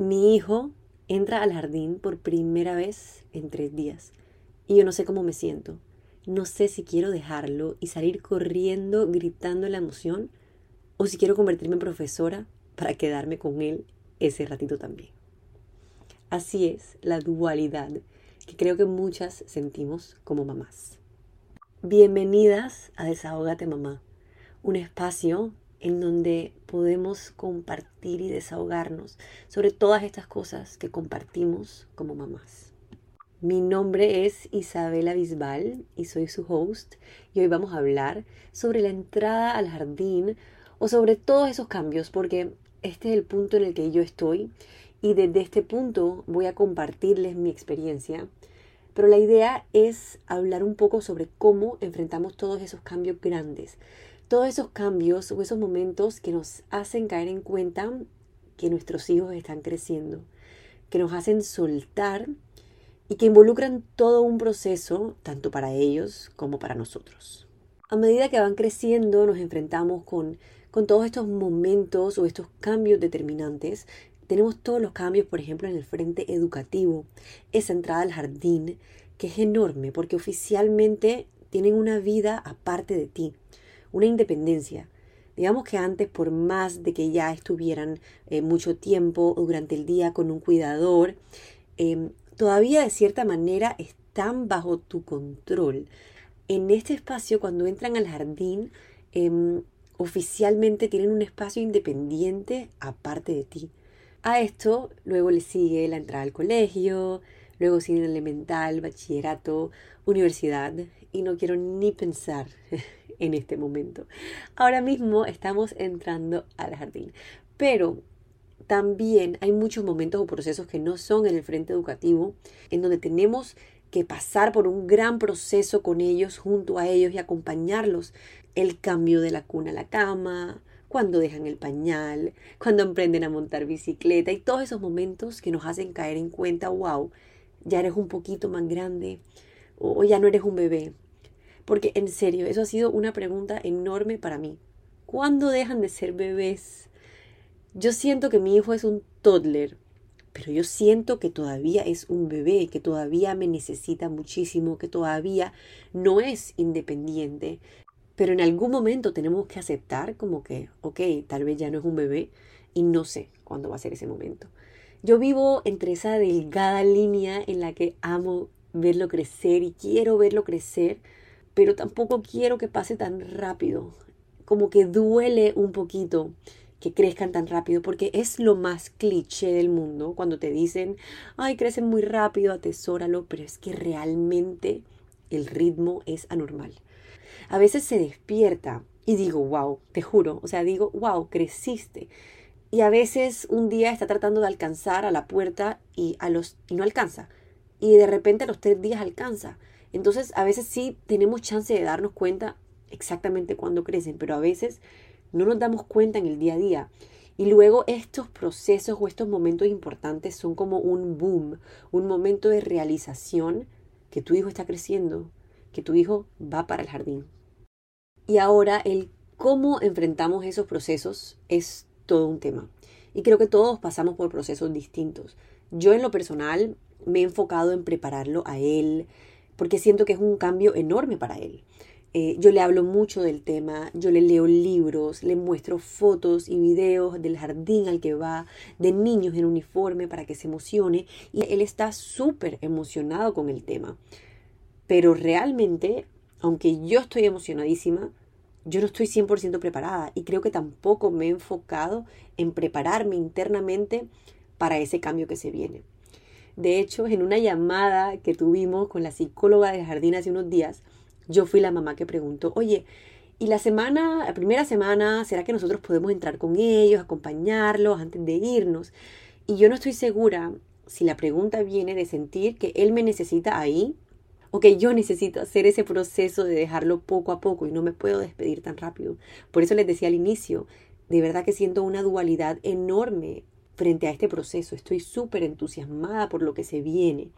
Mi hijo entra al jardín por primera vez en tres días y yo no sé cómo me siento. No sé si quiero dejarlo y salir corriendo gritando la emoción o si quiero convertirme en profesora para quedarme con él ese ratito también. Así es la dualidad que creo que muchas sentimos como mamás. Bienvenidas a Desahógate Mamá, un espacio en donde podemos compartir y desahogarnos sobre todas estas cosas que compartimos como mamás. Mi nombre es Isabela Bisbal y soy su host y hoy vamos a hablar sobre la entrada al jardín o sobre todos esos cambios porque este es el punto en el que yo estoy y desde este punto voy a compartirles mi experiencia. Pero la idea es hablar un poco sobre cómo enfrentamos todos esos cambios grandes, todos esos cambios o esos momentos que nos hacen caer en cuenta que nuestros hijos están creciendo, que nos hacen soltar y que involucran todo un proceso, tanto para ellos como para nosotros. A medida que van creciendo, nos enfrentamos con, con todos estos momentos o estos cambios determinantes. Tenemos todos los cambios, por ejemplo, en el frente educativo, esa entrada al jardín, que es enorme porque oficialmente tienen una vida aparte de ti una independencia. Digamos que antes, por más de que ya estuvieran eh, mucho tiempo durante el día con un cuidador, em, todavía de cierta manera están bajo tu control. En este espacio, cuando entran al jardín, em, oficialmente tienen un espacio independiente aparte de ti. A esto luego le sigue la entrada al colegio, luego sigue el elemental, bachillerato, universidad, y no quiero ni pensar en este momento. Ahora mismo estamos entrando al jardín, pero también hay muchos momentos o procesos que no son en el frente educativo, en donde tenemos que pasar por un gran proceso con ellos, junto a ellos y acompañarlos. El cambio de la cuna a la cama, cuando dejan el pañal, cuando emprenden a montar bicicleta y todos esos momentos que nos hacen caer en cuenta, wow, ya eres un poquito más grande o ya no eres un bebé, porque en serio, eso ha sido una pregunta enorme para mí. ¿Cuándo dejan de ser bebés? Yo siento que mi hijo es un toddler, pero yo siento que todavía es un bebé, que todavía me necesita muchísimo, que todavía no es independiente. Pero en algún momento tenemos que aceptar como que, ok, tal vez ya no es un bebé y no sé cuándo va a ser ese momento. Yo vivo entre esa delgada línea en la que amo verlo crecer y quiero verlo crecer, pero tampoco quiero que pase tan rápido. Como que duele un poquito que crezcan tan rápido, porque es lo más cliché del mundo cuando te dicen, ay, crecen muy rápido, atesóralo, pero es que realmente el ritmo es anormal. A veces se despierta y digo, wow, te juro, o sea, digo, wow, creciste. Y a veces un día está tratando de alcanzar a la puerta y, a los, y no alcanza. Y de repente a los tres días alcanza. Entonces, a veces sí tenemos chance de darnos cuenta exactamente cuándo crecen, pero a veces no nos damos cuenta en el día a día. Y luego estos procesos o estos momentos importantes son como un boom, un momento de realización que tu hijo está creciendo, que tu hijo va para el jardín. Y ahora el cómo enfrentamos esos procesos es todo un tema. Y creo que todos pasamos por procesos distintos. Yo en lo personal me he enfocado en prepararlo a él, porque siento que es un cambio enorme para él. Eh, yo le hablo mucho del tema, yo le leo libros, le muestro fotos y videos del jardín al que va, de niños en uniforme para que se emocione y él está súper emocionado con el tema. Pero realmente, aunque yo estoy emocionadísima, yo no estoy 100% preparada y creo que tampoco me he enfocado en prepararme internamente para ese cambio que se viene. De hecho, en una llamada que tuvimos con la psicóloga del jardín hace unos días, yo fui la mamá que preguntó, oye, ¿y la semana, la primera semana, será que nosotros podemos entrar con ellos, acompañarlos antes de irnos? Y yo no estoy segura si la pregunta viene de sentir que él me necesita ahí o que yo necesito hacer ese proceso de dejarlo poco a poco y no me puedo despedir tan rápido. Por eso les decía al inicio, de verdad que siento una dualidad enorme frente a este proceso. Estoy súper entusiasmada por lo que se viene,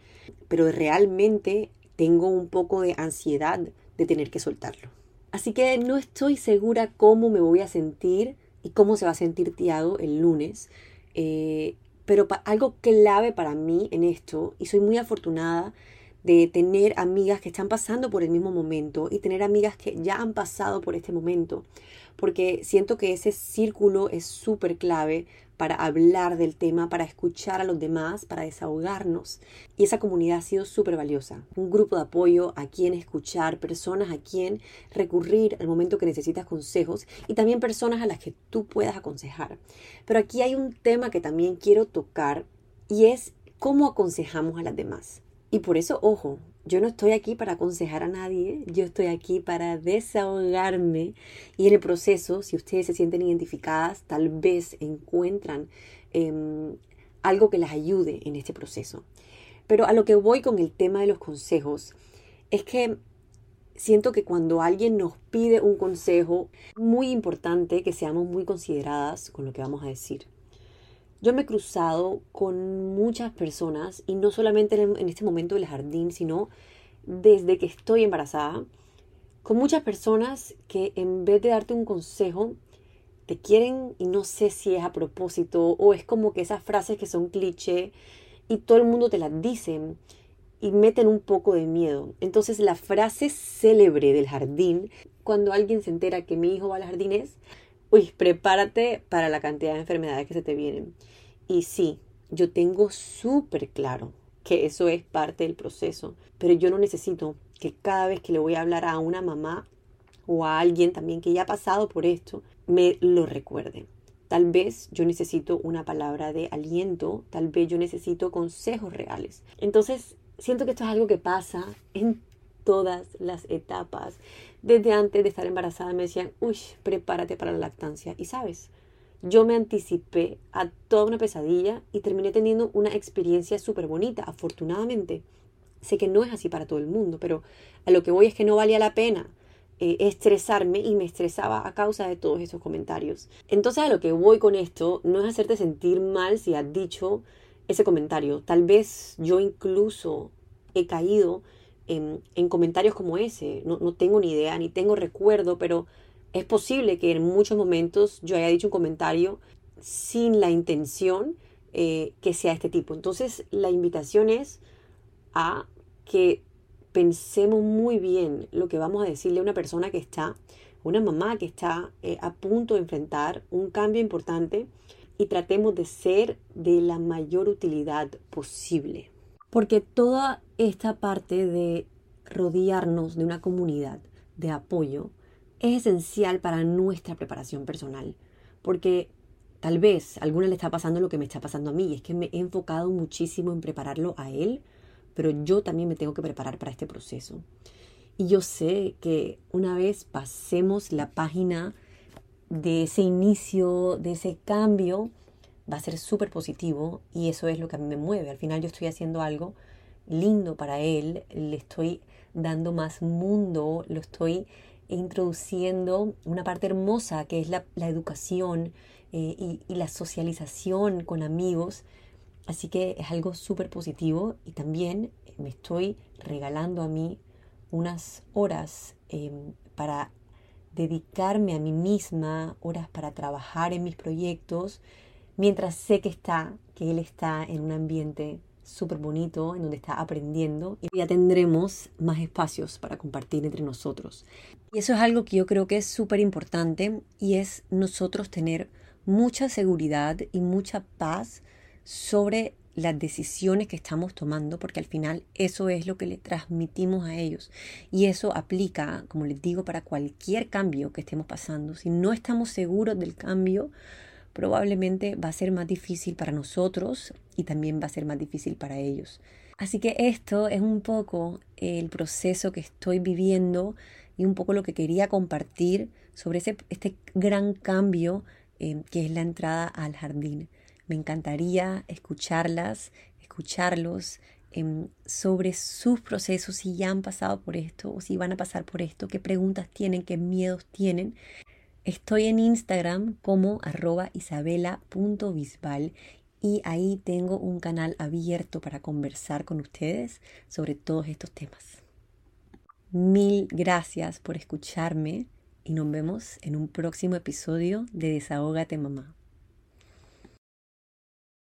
pero realmente tengo un poco de ansiedad de tener que soltarlo. Así que no estoy segura cómo me voy a sentir y cómo se va a sentir Tiago el lunes. Eh, Pero algo clave para mí en esto, y soy muy afortunada de tener amigas que están pasando por el mismo momento y tener amigas que ya han pasado por este momento, porque siento que ese círculo es súper clave para hablar del tema, para escuchar a los demás, para desahogarnos. Y esa comunidad ha sido súper valiosa. Un grupo de apoyo a quien escuchar, personas a quien recurrir al momento que necesitas consejos y también personas a las que tú puedas aconsejar. Pero aquí hay un tema que también quiero tocar y es cómo aconsejamos a las demás. Y por eso, ojo, yo no estoy aquí para aconsejar a nadie, yo estoy aquí para desahogarme y en el proceso, si ustedes se sienten identificadas, tal vez encuentran em, algo que las ayude en este proceso. Pero a lo que voy con el tema de los consejos es que siento que cuando alguien nos pide un consejo, muy importante que seamos muy consideradas con lo que vamos a decir. Yo me he cruzado con muchas personas y no solamente en este momento del jardín, sino desde que estoy embarazada, con muchas personas que en vez de darte un consejo, te quieren y no sé si es a propósito o es como que esas frases que son cliché y todo el mundo te las dice y meten un poco de miedo. Entonces la frase célebre del jardín, cuando alguien se entera que mi hijo va al jardín es, uy, prepárate para la cantidad de enfermedades que se te vienen. Y sí, yo tengo súper claro que eso es parte del proceso, pero yo no necesito que cada vez que le voy a hablar a una mamá o a alguien también que ya ha pasado por esto, me lo recuerde. Tal vez yo necesito una palabra de aliento, tal vez yo necesito consejos reales. Entonces, siento que esto es algo que pasa en todas las etapas. Desde antes de estar embarazada me decían, uy, prepárate para la lactancia. Y sabes, yo me anticipé a toda una pesadilla y terminé teniendo una experiencia súper bonita, afortunadamente. Sé que no es así para todo el mundo, pero a lo que voy es que no valía la pena eh, estresarme y me estresaba a causa de todos esos comentarios. Entonces a lo que voy con esto no es hacerte sentir mal si has dicho ese comentario. Tal vez yo incluso he caído en, en comentarios como ese. No, no tengo ni idea, ni tengo recuerdo, pero es posible que en muchos momentos yo haya dicho un comentario sin la intención eh, que sea este tipo. Entonces la invitación es a que pensemos muy bien lo que vamos a decirle a una persona que está, una mamá que está eh, a punto de enfrentar un cambio importante y tratemos de ser de la mayor utilidad posible. Porque toda esta parte de rodearnos de una comunidad de apoyo es esencial para nuestra preparación personal, porque tal vez a alguna le está pasando lo que me está pasando a mí, y es que me he enfocado muchísimo en prepararlo a él, pero yo también me tengo que preparar para este proceso. Y yo sé que una vez pasemos la página de ese inicio, de ese cambio, va a ser súper positivo y eso es lo que a mí me mueve. Al final yo estoy haciendo algo lindo para él, le estoy dando más mundo, lo estoy introduciendo una parte hermosa que es la, educación eh, y, la socialización con amigos. Así que es algo súper positivo y también me estoy regalando a mí unas horas em, para dedicarme a mí misma, horas para trabajar en mis proyectos, mientras sé que está, que él está en un ambiente súper bonito en donde está aprendiendo y ya tendremos más espacios para compartir entre nosotros. Y eso es algo que yo creo que es súper importante y es nosotros tener mucha seguridad y mucha paz sobre las decisiones que estamos tomando, porque al final eso es lo que le transmitimos a ellos. Y eso aplica, como les digo, para cualquier cambio que estemos pasando. Si no estamos seguros del cambio, probablemente va a ser más difícil para nosotros y también va a ser más difícil para ellos. Así que esto es un poco el proceso que estoy viviendo y un poco lo que quería compartir sobre ese, este gran cambio eh, que es la entrada al jardín. Me encantaría escucharlas, escucharlos em, sobre sus procesos, si ya han pasado por esto o si van a pasar por esto, qué preguntas tienen, qué miedos tienen. Estoy en Instagram como arroba y ahí tengo un canal abierto para conversar con ustedes sobre todos estos temas. Mil gracias por escucharme y nos vemos en un próximo episodio de Desahógate Mamá.